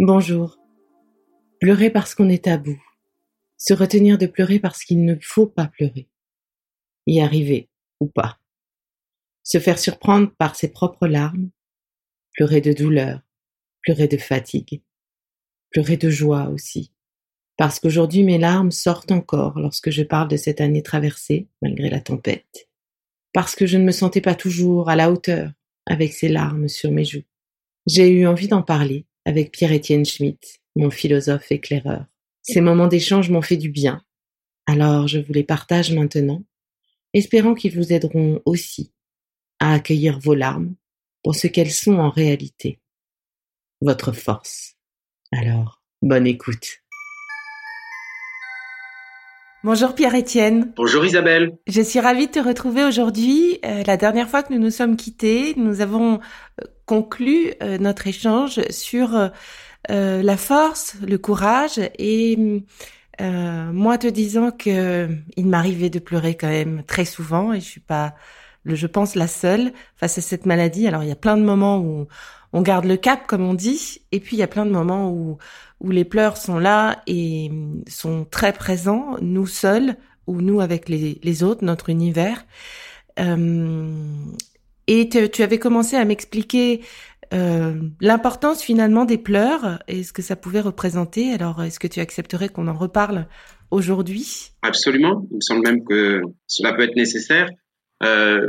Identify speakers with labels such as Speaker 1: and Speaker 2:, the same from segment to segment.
Speaker 1: Bonjour. Pleurer parce qu'on est à bout. Se retenir de pleurer parce qu'il ne faut pas pleurer. Y arriver ou pas. Se faire surprendre par ses propres larmes. Pleurer de douleur. Pleurer de fatigue. Pleurer de joie aussi. Parce qu'aujourd'hui mes larmes sortent encore lorsque je parle de cette année traversée, malgré la tempête. Parce que je ne me sentais pas toujours à la hauteur avec ces larmes sur mes joues. J'ai eu envie d'en parler avec Pierre-Étienne Schmitt, mon philosophe éclaireur. Ces moments d'échange m'ont fait du bien. Alors je vous les partage maintenant, espérant qu'ils vous aideront aussi à accueillir vos larmes pour ce qu'elles sont en réalité. Votre force. Alors, bonne écoute. Bonjour Pierre-Étienne.
Speaker 2: Bonjour Isabelle.
Speaker 1: Je suis ravie de te retrouver aujourd'hui. Euh, la dernière fois que nous nous sommes quittés, nous avons euh, conclu euh, notre échange sur la force, le courage et moi te disant que il m'arrivait de pleurer quand même très souvent et je suis pas, je pense, la seule face à cette maladie. Alors il y a plein de moments où on garde le cap, comme on dit, et puis il y a plein de moments où les pleurs sont là et sont très présents, nous seuls ou nous avec les, les autres, notre univers. Euh, et tu avais commencé à m'expliquer euh, l'importance finalement des pleurs et ce que ça pouvait représenter. Alors, est-ce que tu accepterais qu'on en reparle aujourd'hui?
Speaker 2: Absolument. Il me semble même que cela peut être nécessaire. Euh,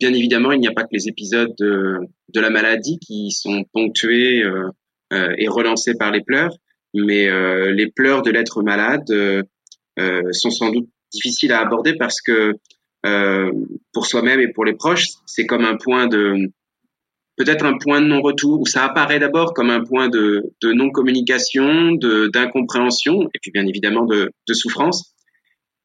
Speaker 2: bien évidemment, il n'y a pas que les épisodes de, de la maladie qui sont ponctués euh, euh, et relancés par les pleurs, mais euh, les pleurs de l'être malade sont sans doute difficiles à aborder parce que pour soi-même et pour les proches, c'est comme un point de peut-être un point de non-retour où ça apparaît d'abord comme un point de, de non-communication, d'incompréhension et puis bien évidemment de, de souffrance.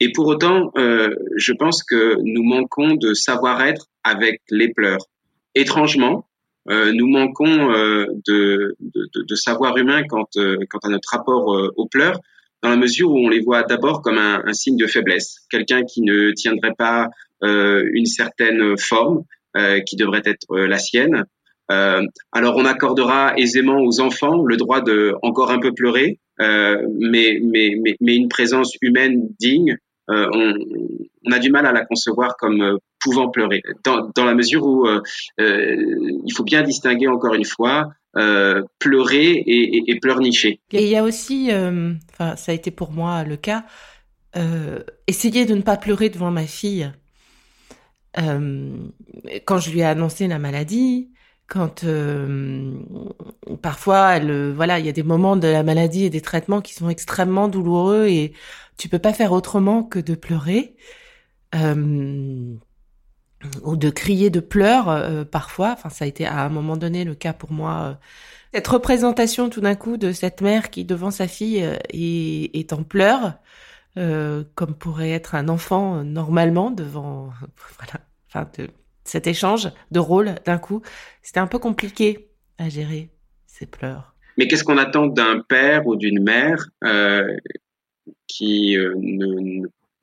Speaker 2: Et pour autant, euh, je pense que nous manquons de savoir-être avec les pleurs. Étrangement, euh, nous manquons euh, de, de, de, savoir humain quant, euh, quant à notre rapport euh, aux pleurs, dans la mesure où on les voit d'abord comme un, un, signe de faiblesse, quelqu'un qui ne tiendrait pas une certaine forme qui devrait être la sienne. alors on accordera aisément aux enfants le droit de encore un peu pleurer, mais, mais, mais, mais une présence humaine digne euh, on, a du mal à la concevoir comme euh, pouvant pleurer, dans, la mesure où euh, il faut bien distinguer encore une fois pleurer et, et, et, pleurnicher.
Speaker 1: Et il y a aussi, enfin ça a été pour moi le cas, essayer de ne pas pleurer devant ma fille. quand je lui ai annoncé la maladie, quand parfois elle, voilà, il y a des moments de la maladie et des traitements qui sont extrêmement douloureux et tu peux pas faire autrement que de pleurer euh, ou de crier de pleurs euh, parfois. Enfin, ça a été à un moment donné le cas pour moi. Euh, cette représentation tout d'un coup de cette mère qui devant sa fille est, est en pleurs, comme pourrait être un enfant normalement devant voilà, enfin de, cet échange de rôle d'un coup, c'était un peu compliqué à gérer ces pleurs.
Speaker 2: Mais qu'est-ce qu'on attend d'un père ou d'une mère qui euh,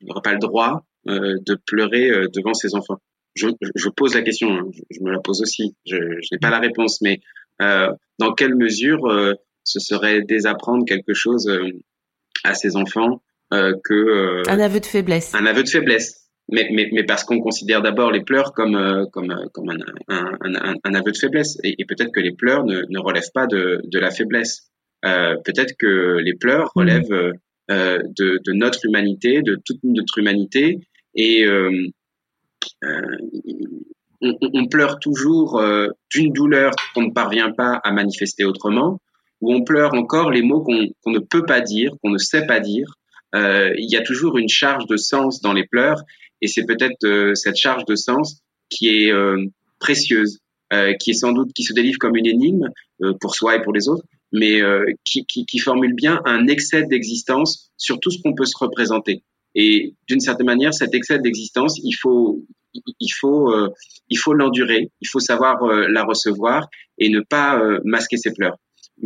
Speaker 2: n'aura pas le droit euh, de pleurer euh, devant ses enfants? Je, je, pose la question, hein, je, me la pose aussi. Je, je n'ai pas la réponse, mais euh, dans quelle mesure euh, ce serait désapprendre quelque chose euh, à ses enfants que
Speaker 1: un aveu de faiblesse.
Speaker 2: Un aveu de faiblesse, mais mais, mais parce qu'on considère d'abord les pleurs comme comme comme un, un, un, un aveu de faiblesse, et, et peut-être que les pleurs ne, ne relèvent pas de de la faiblesse. peut-être que les pleurs mmh. relèvent euh, de, de, notre humanité, de toute notre humanité. Et euh, euh, on, on, pleure toujours d'une douleur qu'on ne parvient pas à manifester autrement, ou on pleure encore les mots qu'on qu'on ne peut pas dire, qu'on ne sait pas dire. Euh, il y a toujours une charge de sens dans les pleurs, et c'est peut-être euh, cette charge de sens qui est euh, précieuse, qui est sans doute qui se délivre comme une énigme pour soi et pour les autres, mais euh, qui, qui, qui, formule bien un excès d'existence sur tout ce qu'on peut se représenter. Et d'une certaine manière, cet excès d'existence, il faut, il faut, euh, il faut l'endurer, il faut savoir euh, la recevoir et ne pas euh, masquer ses pleurs.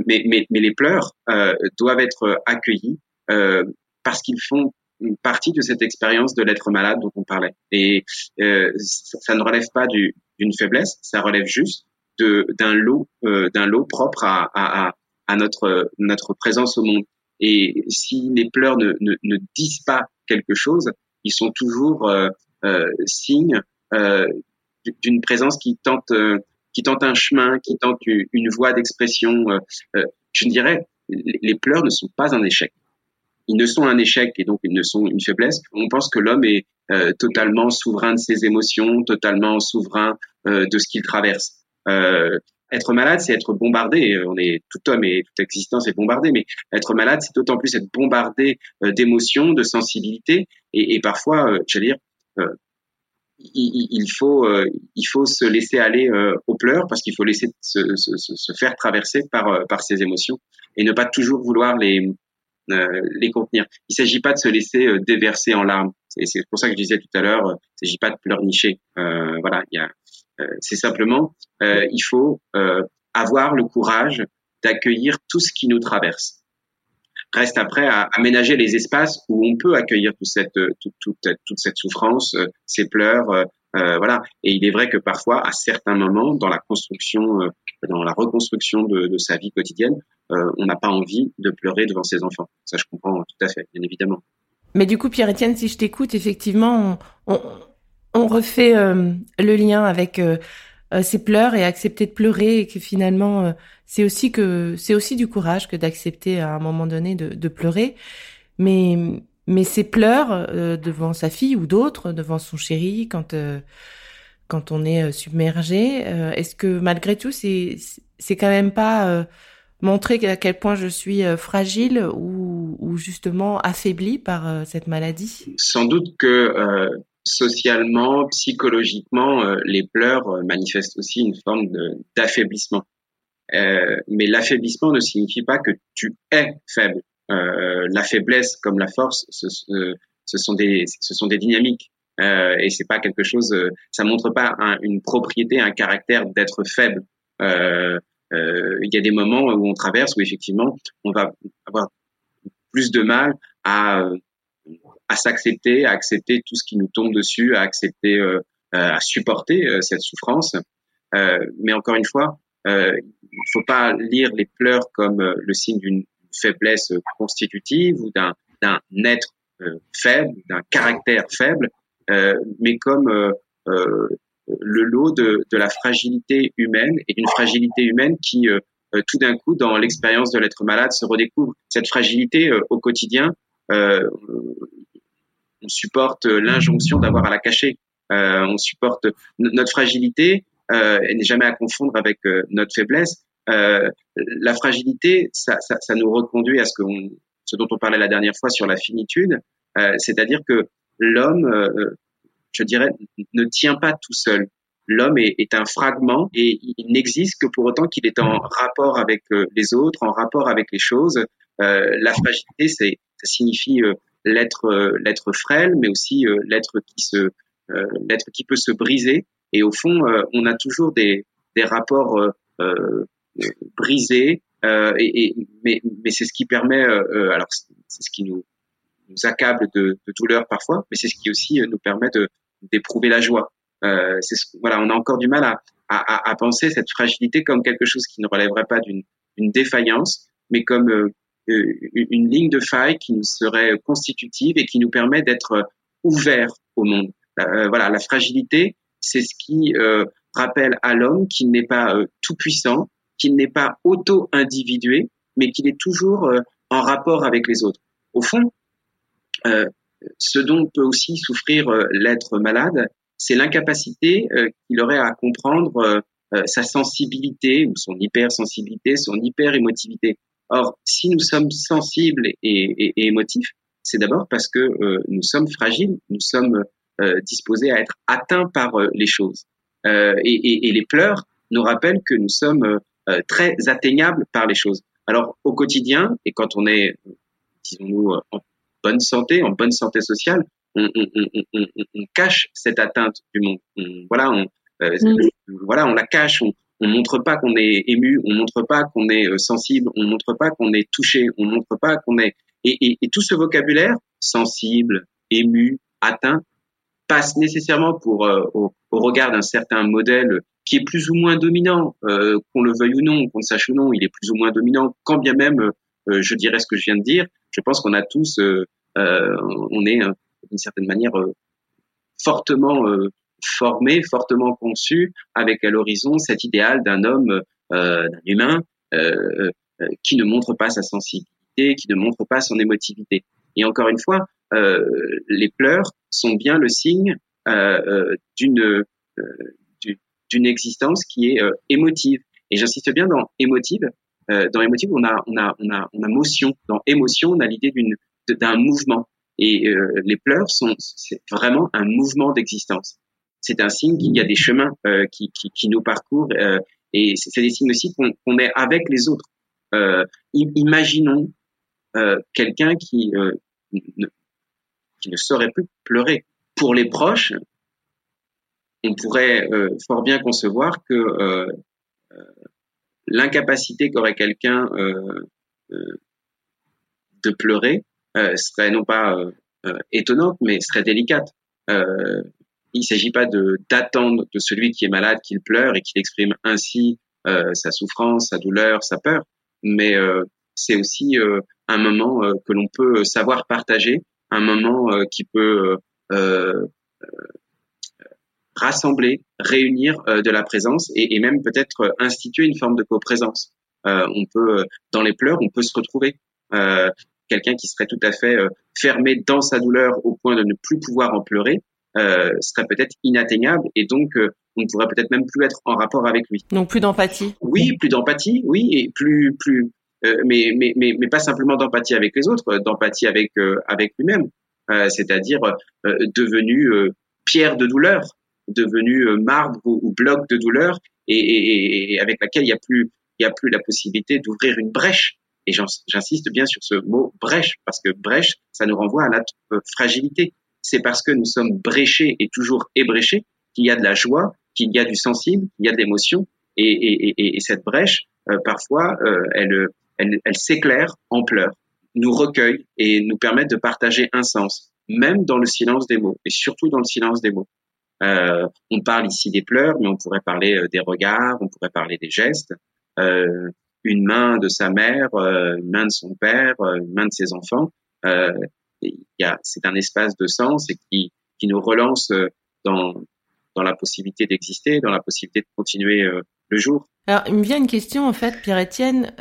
Speaker 2: Mais, mais, mais les pleurs doivent être accueillis parce qu'ils font une partie de cette expérience de l'être malade dont on parlait. Et ça, ça, ne relève pas d'une faiblesse, ça relève juste d'un lot d'un lot propre à, à, à notre notre présence au monde. Et si les pleurs ne, ne, ne disent pas quelque chose, ils sont toujours euh, euh, signes euh, d'une présence qui tente qui tente un chemin, qui tente une voie d'expression. je dirais, les pleurs ne sont pas un échec. Ils ne sont un échec et donc ils ne sont une faiblesse. On pense que l'homme est totalement souverain de ses émotions, totalement souverain de ce qu'il traverse. Euh, être malade, c'est être bombardé. On est tout homme et toute existence est bombardée, mais être malade, c'est d'autant plus être bombardé euh, d'émotions, de sensibilité, et, et parfois, euh, j'allais dire, euh, il, il, faut, il faut se laisser aller aux pleurs parce qu'il faut laisser se, se, se, faire traverser par, par ces émotions et ne pas toujours vouloir les, les contenir. Il s'agit pas de se laisser déverser en larmes. C'est pour ça que je disais tout à l'heure, il s'agit pas de pleurnicher. Euh, voilà, euh, c'est simplement, euh, il faut euh, avoir le courage d'accueillir tout ce qui nous traverse. Reste après à aménager les espaces où on peut accueillir toute cette, toute, toute, cette souffrance, ces pleurs, euh, voilà. Et il est vrai que parfois, à certains moments, dans la construction, euh, dans la reconstruction de, sa vie quotidienne, euh, on n'a pas envie de pleurer devant ses enfants. Ça, je comprends tout à fait, bien évidemment.
Speaker 1: Mais du coup, Pierre-Étienne, si je t'écoute, effectivement, on, on refait euh, le lien avec euh, ses pleurs et accepter de pleurer et que finalement c'est aussi que c'est aussi du courage que d'accepter à un moment donné de, de pleurer mais mais ces pleurs devant sa fille ou d'autres devant son chéri quand quand on est submergé est-ce que malgré tout c'est quand même pas montrer à quel point je suis fragile ou, justement affaiblie par cette maladie?
Speaker 2: Sans doute que socialement, psychologiquement, euh, les pleurs euh, manifestent aussi une forme d'affaiblissement. Euh, mais l'affaiblissement ne signifie pas que tu es faible. Euh, la faiblesse comme la force, ce, ce, sont des, ce sont des dynamiques. Euh, et c'est pas quelque chose, ça montre pas une propriété, un caractère d'être faible. Il y a des moments où on traverse où effectivement on va avoir plus de mal à à s'accepter, à accepter tout ce qui nous tombe dessus, à accepter, euh, euh, à supporter euh, cette souffrance. mais encore une fois, il ne faut pas lire les pleurs comme le signe d'une faiblesse constitutive ou d'un être faible, d'un caractère faible, mais comme le lot de, la fragilité humaine et d'une fragilité humaine qui, tout d'un coup, dans l'expérience de l'être malade, se redécouvre. Cette fragilité au quotidien, euh, on supporte l'injonction d'avoir à la cacher. Euh, on supporte notre fragilité euh, n'est jamais à confondre avec euh, notre faiblesse. Euh, la fragilité, ça, nous reconduit à ce, dont on parlait la dernière fois sur la finitude, euh, c'est-à-dire que l'homme, je dirais, ne tient pas tout seul. L'homme est, un fragment et il n'existe que pour autant qu'il est en rapport avec les autres, en rapport avec les choses. la fragilité, ça signifie l'être euh, frêle, mais aussi euh, l'être qui euh, peut se briser. Et au fond, on a toujours des rapports brisés. Mais c'est ce qui permet, alors c'est ce qui nous, nous accable de, de, douleur parfois, mais c'est ce qui aussi nous permet de d'éprouver la joie. Euh, c'est voilà, on a encore du mal à, à, à, penser cette fragilité comme quelque chose qui ne relèverait pas d'une défaillance, mais comme euh, une ligne de faille qui nous serait constitutive et qui nous permet d'être ouverts au monde. Euh, voilà, la fragilité, c'est ce qui euh, rappelle à l'homme qu'il n'est pas tout puissant, qu'il n'est pas auto-individué, mais qu'il est toujours en rapport avec les autres. Au fond, ce dont peut aussi souffrir l'être malade, c'est l'incapacité qu'il aurait à comprendre sa sensibilité ou son hypersensibilité, son hyper-émotivité. Or, si nous sommes sensibles et, émotifs, c'est d'abord parce que euh, nous sommes fragiles, nous sommes euh, disposés à être atteints par euh, les choses. Et, et, les pleurs nous rappellent que nous sommes très atteignables par les choses. Alors, au quotidien, et quand on est, disons-nous, en bonne santé, en bonne santé sociale, on, on, on, on cache cette atteinte du monde. voilà, on, mmh. voilà, on la cache, on, on montre pas qu'on est ému, on montre pas qu'on est euh, sensible, on montre pas qu'on est touché, on montre pas qu'on est et, et, et, tout ce vocabulaire sensible, ému, atteint passe nécessairement pour euh, au, regard d'un certain modèle qui est plus ou moins dominant, qu'on le veuille ou non, qu'on le sache ou non, il est plus ou moins dominant, quand bien même je dirais ce que je viens de dire. Je pense qu'on a tous, on est d'une certaine manière fortement formé, fortement conçu, avec à l'horizon cet idéal d'un homme, d'un humain qui ne montre pas sa sensibilité, qui ne montre pas son émotivité. Et encore une fois, euh, les pleurs sont bien le signe euh, euh, d'une d'une existence qui est émotive. Et j'insiste bien dans émotive. Dans émotive, on a on a on a on a motion. Dans émotion, on a l'idée d'une d'un mouvement. Et les pleurs sont c'est vraiment un mouvement d'existence. C'est un signe qu'il y a des chemins qui, qui, qui, nous parcourent et c'est des signes aussi qu'on est avec les autres. imaginons quelqu'un qui ne, qui ne saurait plus pleurer. Pour les proches, on pourrait euh, fort bien concevoir que euh, euh, l'incapacité qu'aurait quelqu'un de pleurer serait non pas étonnante, mais serait délicate. il ne s'agit pas d'attendre de celui qui est malade qu'il pleure et qu'il exprime ainsi sa souffrance, sa douleur, sa peur, mais c'est aussi un moment que l'on peut savoir partager un moment euh, qui peut euh, euh, rassembler, réunir de la présence et, même peut-être instituer une forme de coprésence. on peut, dans les pleurs, on peut se retrouver. Quelqu'un qui serait tout à fait fermé dans sa douleur au point de ne plus pouvoir en pleurer serait peut-être inatteignable et donc on ne pourrait peut-être même plus être en rapport avec lui.
Speaker 1: Donc plus d'empathie.
Speaker 2: Oui, plus d'empathie, oui, et plus plus euh, mais, mais, mais, mais, pas simplement d'empathie avec les autres, d'empathie avec, euh, avec lui-même, euh, c'est-à-dire devenu pierre de douleur, devenu marbre ou, bloc de douleur, et, avec laquelle il n'y a plus la possibilité d'ouvrir une brèche. Et j'insiste bien sur ce mot brèche, parce que brèche, ça nous renvoie à notre fragilité. C'est parce que nous sommes bréchés et toujours ébréchés qu'il y a de la joie, qu'il y a du sensible, qu'il y a de l'émotion. Et, et, et, cette brèche, parfois, elle, elle, elle s'éclaire en pleurs, nous recueille et nous permet de partager un sens, même dans le silence des mots, et surtout dans le silence des mots. Euh, on parle ici des pleurs, mais on pourrait parler euh, des regards, on pourrait parler des gestes. Euh, une main de sa mère, une main de son père, une main de ses enfants. c'est un espace de sens et qui, nous relance dans, la possibilité d'exister, dans la possibilité de continuer le jour.
Speaker 1: Alors, il me vient une question, en fait, Pierre-Étienne.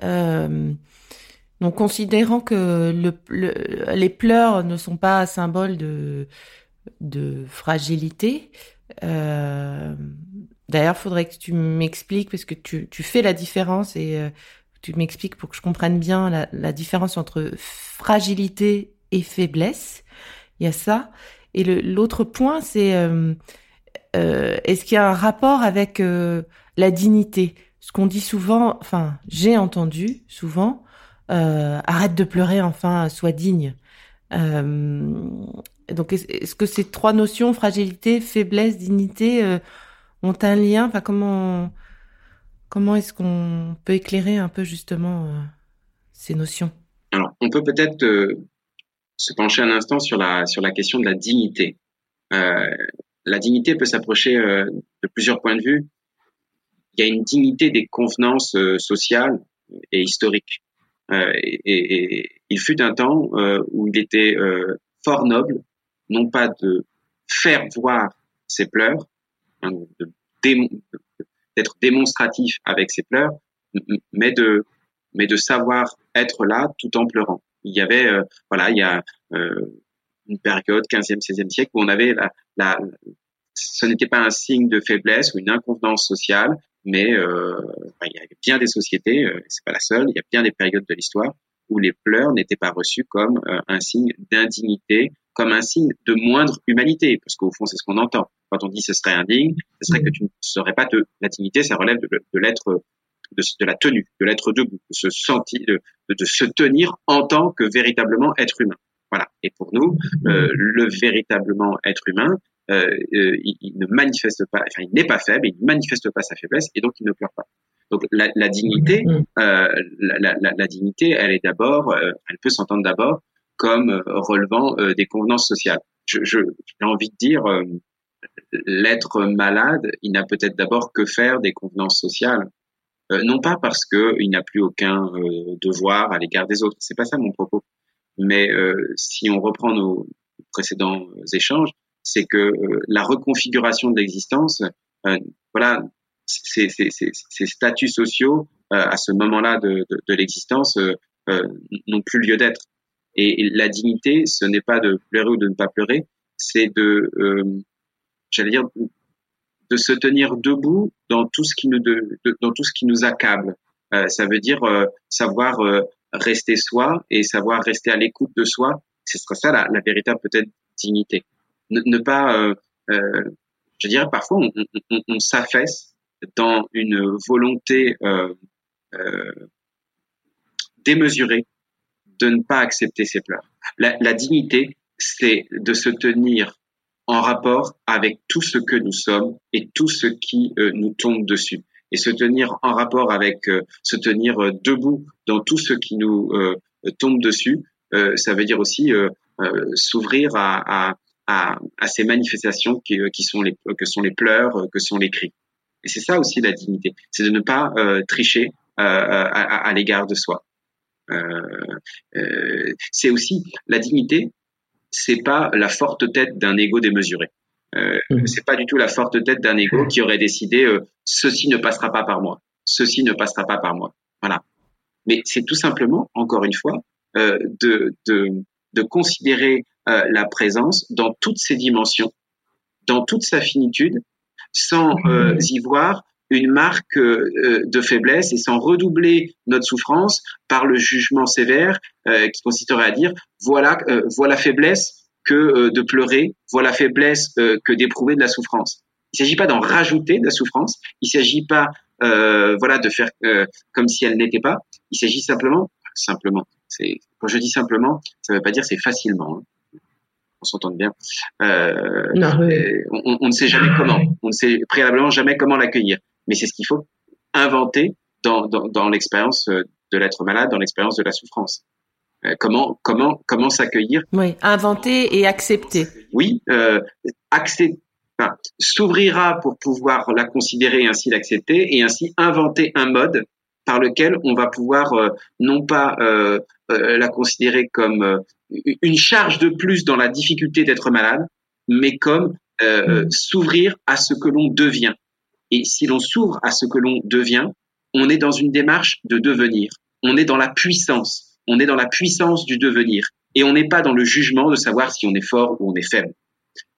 Speaker 1: Considérant que le, les pleurs ne sont pas symbole de, de fragilité, euh, d'ailleurs, faudrait que tu m'expliques, parce que tu, fais la différence et euh, tu m'expliques pour que je comprenne bien la, différence entre fragilité et faiblesse. Il y a ça. Et l'autre point, c'est euh, est-ce qu'il y a un rapport avec la dignité? Ce qu'on dit souvent, enfin, j'ai entendu souvent, arrête de pleurer, enfin, sois digne. Donc, est-ce que ces trois notions, fragilité, faiblesse, dignité, ont un lien? Enfin, comment comment est-ce qu'on peut éclairer un peu justement ces notions?
Speaker 2: Alors, on peut peut-être se pencher un instant sur la sur la question de la dignité. Euh, la dignité peut s'approcher euh, de plusieurs points de vue. Il y a une dignité des convenances euh, sociales et historiques. Euh, et, il fut un temps où il était fort noble, non pas de faire voir ses pleurs, hein, d'être démonstratif avec ses pleurs, mais de mais de savoir être là tout en pleurant. Il y avait voilà, il y a une période 15e, 16e siècle où on avait la, ce n'était pas un signe de faiblesse ou une inconvenance sociale, mais euh, il y avait bien des sociétés, euh, c'est pas la seule, il y a bien des périodes de l'histoire où les pleurs n'étaient pas reçus comme euh, un signe d'indignité, comme un signe de moindre humanité, parce qu'au fond c'est ce qu'on entend. Quand on dit ce serait indigne, ce serait que tu ne serais pas de la dignité, ça relève de, de l'être de, de, la tenue, de l'être debout, de se sentir, de, de, se tenir en tant que véritablement être humain. Voilà. Et pour nous, euh, le véritablement être humain, euh, euh, il, ne manifeste pas, enfin, il n'est pas faible, il ne manifeste pas sa faiblesse, et donc il ne pleure pas. Donc la, la dignité, mm. euh, la, la, la, dignité, elle est d'abord, elle peut s'entendre d'abord comme relevant des convenances sociales. J'ai envie de dire, l'être malade, il n'a peut-être d'abord que faire des convenances sociales. Euh, non pas parce qu'il n'a plus aucun euh, devoir à l'égard des autres, c'est pas ça mon propos. Mais euh, si on reprend nos précédents échanges, c'est que la reconfiguration de l'existence, voilà, ces, statuts sociaux à ce moment-là de l'existence n'ont plus lieu d'être. Et, la dignité, ce n'est pas de pleurer ou de ne pas pleurer, c'est de, j'allais dire, de se tenir debout dans tout ce qui nous de, dans tout ce qui nous accable. Euh, ça veut dire euh, savoir euh, rester soi et savoir rester à l'écoute de soi. Ce ça la, la véritable peut-être dignité. Ne, ne pas, je dirais parfois on, on, on s'affaisse dans une volonté démesurée de ne pas accepter ses pleurs. La, dignité, c'est de se tenir en rapport avec tout ce que nous sommes et tout ce qui euh, nous tombe dessus. Et se tenir en rapport avec, euh, se tenir euh, debout dans tout ce qui nous tombe dessus, ça veut dire aussi s'ouvrir à, ces manifestations qui, sont les, que sont les pleurs, que sont les cris. Et c'est ça aussi la dignité, c'est de ne pas tricher à l'égard de soi. C'est aussi la dignité, c'est pas la forte tête d'un ego démesuré. Euh, mmh. C'est pas du tout la forte tête d'un ego qui aurait décidé euh, ceci ne passera pas par moi, ceci ne passera pas par moi. Voilà. Mais c'est tout simplement, encore une fois, euh, de, de, de considérer euh, la présence dans toutes ses dimensions, dans toute sa finitude, sans euh, mmh. y voir une marque euh, de faiblesse et sans redoubler notre souffrance par le jugement sévère euh, qui consisterait à dire voilà euh, voilà faiblesse que de pleurer, voilà faiblesse que d'éprouver de la souffrance. Il ne s'agit pas d'en rajouter de la souffrance, il ne s'agit pas voilà de faire comme si elle n'était pas. Il s'agit simplement simplement. C'est quand je dis simplement, ça ne veut pas dire c'est facilement. Hein. on s'entend bien. Euh, on, on, ne sait jamais comment. On ne sait préalablement jamais comment l'accueillir mais c'est ce qu'il faut inventer dans, dans, dans l'expérience euh, de l'être malade, dans l'expérience de la souffrance. Euh, comment comment comment s'accueillir
Speaker 1: Oui, inventer et accepter.
Speaker 2: Oui, euh, accepter. Enfin, s'ouvrira pour pouvoir la considérer et ainsi l'accepter et ainsi inventer un mode par lequel on va pouvoir euh, non pas euh, la considérer comme une charge de plus dans la difficulté d'être malade, mais comme mm. s'ouvrir à ce que l'on devient. Et si l'on s'ouvre à ce que l'on devient, on est dans une démarche de devenir. On est dans la puissance. On est dans la puissance du devenir. Et on n'est pas dans le jugement de savoir si on est fort ou on est faible.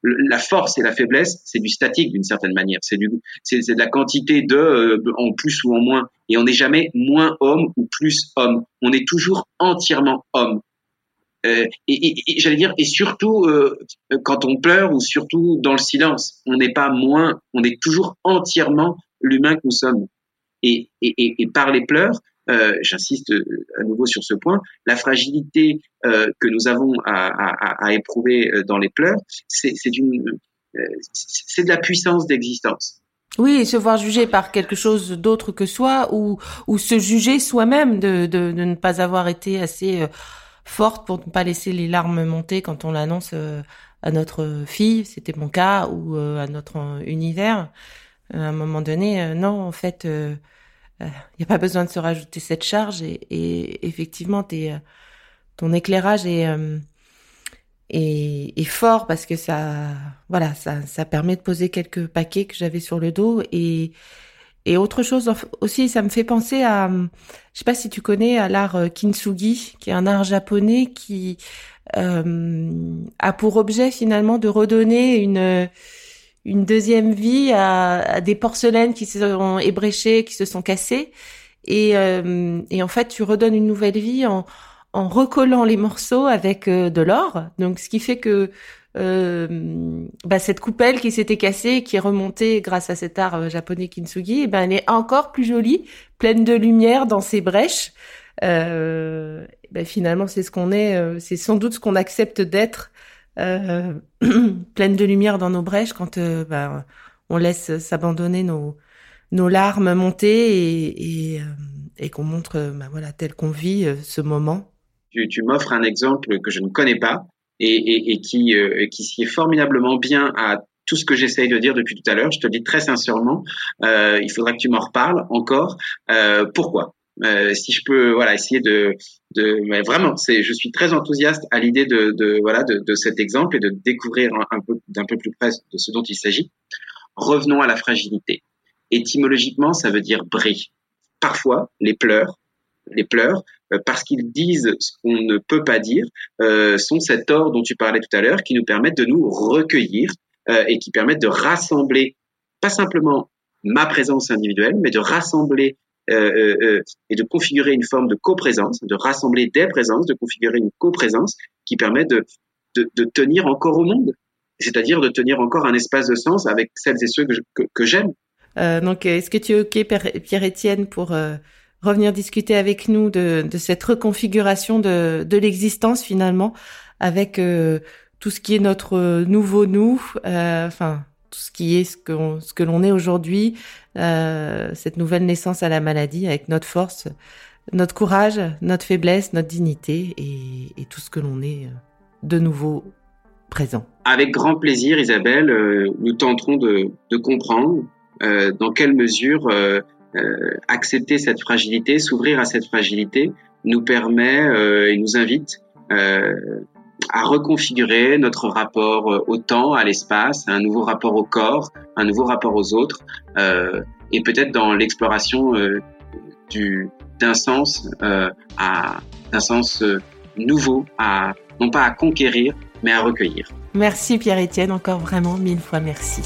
Speaker 2: La force et la faiblesse, c'est du statique d'une certaine manière. C'est du, c'est de la quantité de euh, en plus ou en moins. Et on n'est jamais moins homme ou plus homme. On est toujours entièrement homme. Euh, et, et, j'allais dire, et surtout euh, quand on pleure ou surtout dans le silence, on n'est pas moins, on est toujours entièrement l'humain que nous sommes. Et, et par les pleurs, euh, j'insiste à nouveau sur ce point, la fragilité que nous avons à, éprouver dans les pleurs, c'est de la puissance d'existence.
Speaker 1: Oui, se voir jugé par quelque chose d'autre que soi, ou, se juger soi-même de, ne pas avoir été assez forte pour ne pas laisser les larmes monter quand on l'annonce euh, à notre fille, c'était mon cas, ou euh, à notre univers. À un moment donné, non, en fait, il n'y a pas besoin de se rajouter cette charge et, effectivement, ton éclairage est, fort parce que ça, voilà, ça, ça permet de poser quelques paquets que j'avais sur le dos et et autre chose aussi, ça me fait penser à, je sais pas si tu connais, à l'art euh, kintsugi, qui est un art japonais qui euh, a pour objet finalement de redonner une une deuxième vie à, à, des porcelaines qui se sont ébréchées, qui se sont cassées, et, euh, et en fait tu redonnes une nouvelle vie en en recollant les morceaux avec euh, de l'or. Donc ce qui fait que euh, bah, cette coupelle qui s'était cassée, qui est remontée grâce à cet art euh, japonais kintsugi, eh ben elle est encore plus jolie, pleine de lumière dans ses brèches. Euh, ben, finalement, c'est ce qu'on est, euh, c'est sans doute ce qu'on accepte d'être, euh, pleine de lumière dans nos brèches quand ben, on laisse s'abandonner nos, nos larmes monter et, et, et qu'on montre ben, voilà tel qu'on vit ce moment.
Speaker 2: Tu, tu m'offres un exemple que je ne connais pas et, et, et qui, euh, qui s'y est formidablement bien à tout ce que j'essaye de dire depuis tout à l'heure. Je te le dis très sincèrement. Euh, il faudra que tu m'en reparles encore. Euh, pourquoi? Euh, Si je peux, voilà, essayer de, de, mais vraiment, c'est, je suis très enthousiaste à l'idée de, de, voilà, de, de, cet exemple et de découvrir un, peu, d'un peu plus près de ce dont il s'agit. Revenons à la fragilité. Étymologiquement, ça veut dire bris. Parfois, les pleurs, les pleurs, parce qu'ils disent ce qu'on ne peut pas dire, euh, sont cet or dont tu parlais tout à l'heure, qui nous permettent de nous recueillir euh, et qui permettent de rassembler, pas simplement ma présence individuelle, mais de rassembler euh, euh, et de configurer une forme de coprésence, de rassembler des présences, de configurer une coprésence qui permet de, tenir encore au monde, c'est-à-dire de tenir encore un espace de sens avec celles et ceux que, j'aime.
Speaker 1: Euh, donc, est-ce que tu es OK, Pierre-Étienne, pour revenir discuter avec nous de, cette reconfiguration de, l'existence finalement, avec tout ce qui est notre nouveau nous, enfin tout ce qui est ce que, l'on est aujourd'hui, euh, cette nouvelle naissance à la maladie avec notre force, notre courage, notre faiblesse, notre dignité et, tout ce que l'on est euh, de nouveau présent.
Speaker 2: Avec grand plaisir, Isabelle, euh, nous tenterons de, comprendre euh, dans quelle mesure euh, accepter cette fragilité, s'ouvrir à cette fragilité, nous permet et nous invite à reconfigurer notre rapport euh, au temps, à l'espace, un nouveau rapport au corps, un nouveau rapport aux autres, euh, et peut-être dans l'exploration euh, du d'un sens euh, euh, nouveau, non pas à conquérir, mais à recueillir.
Speaker 1: Merci Pierre-Étienne, encore vraiment mille fois merci.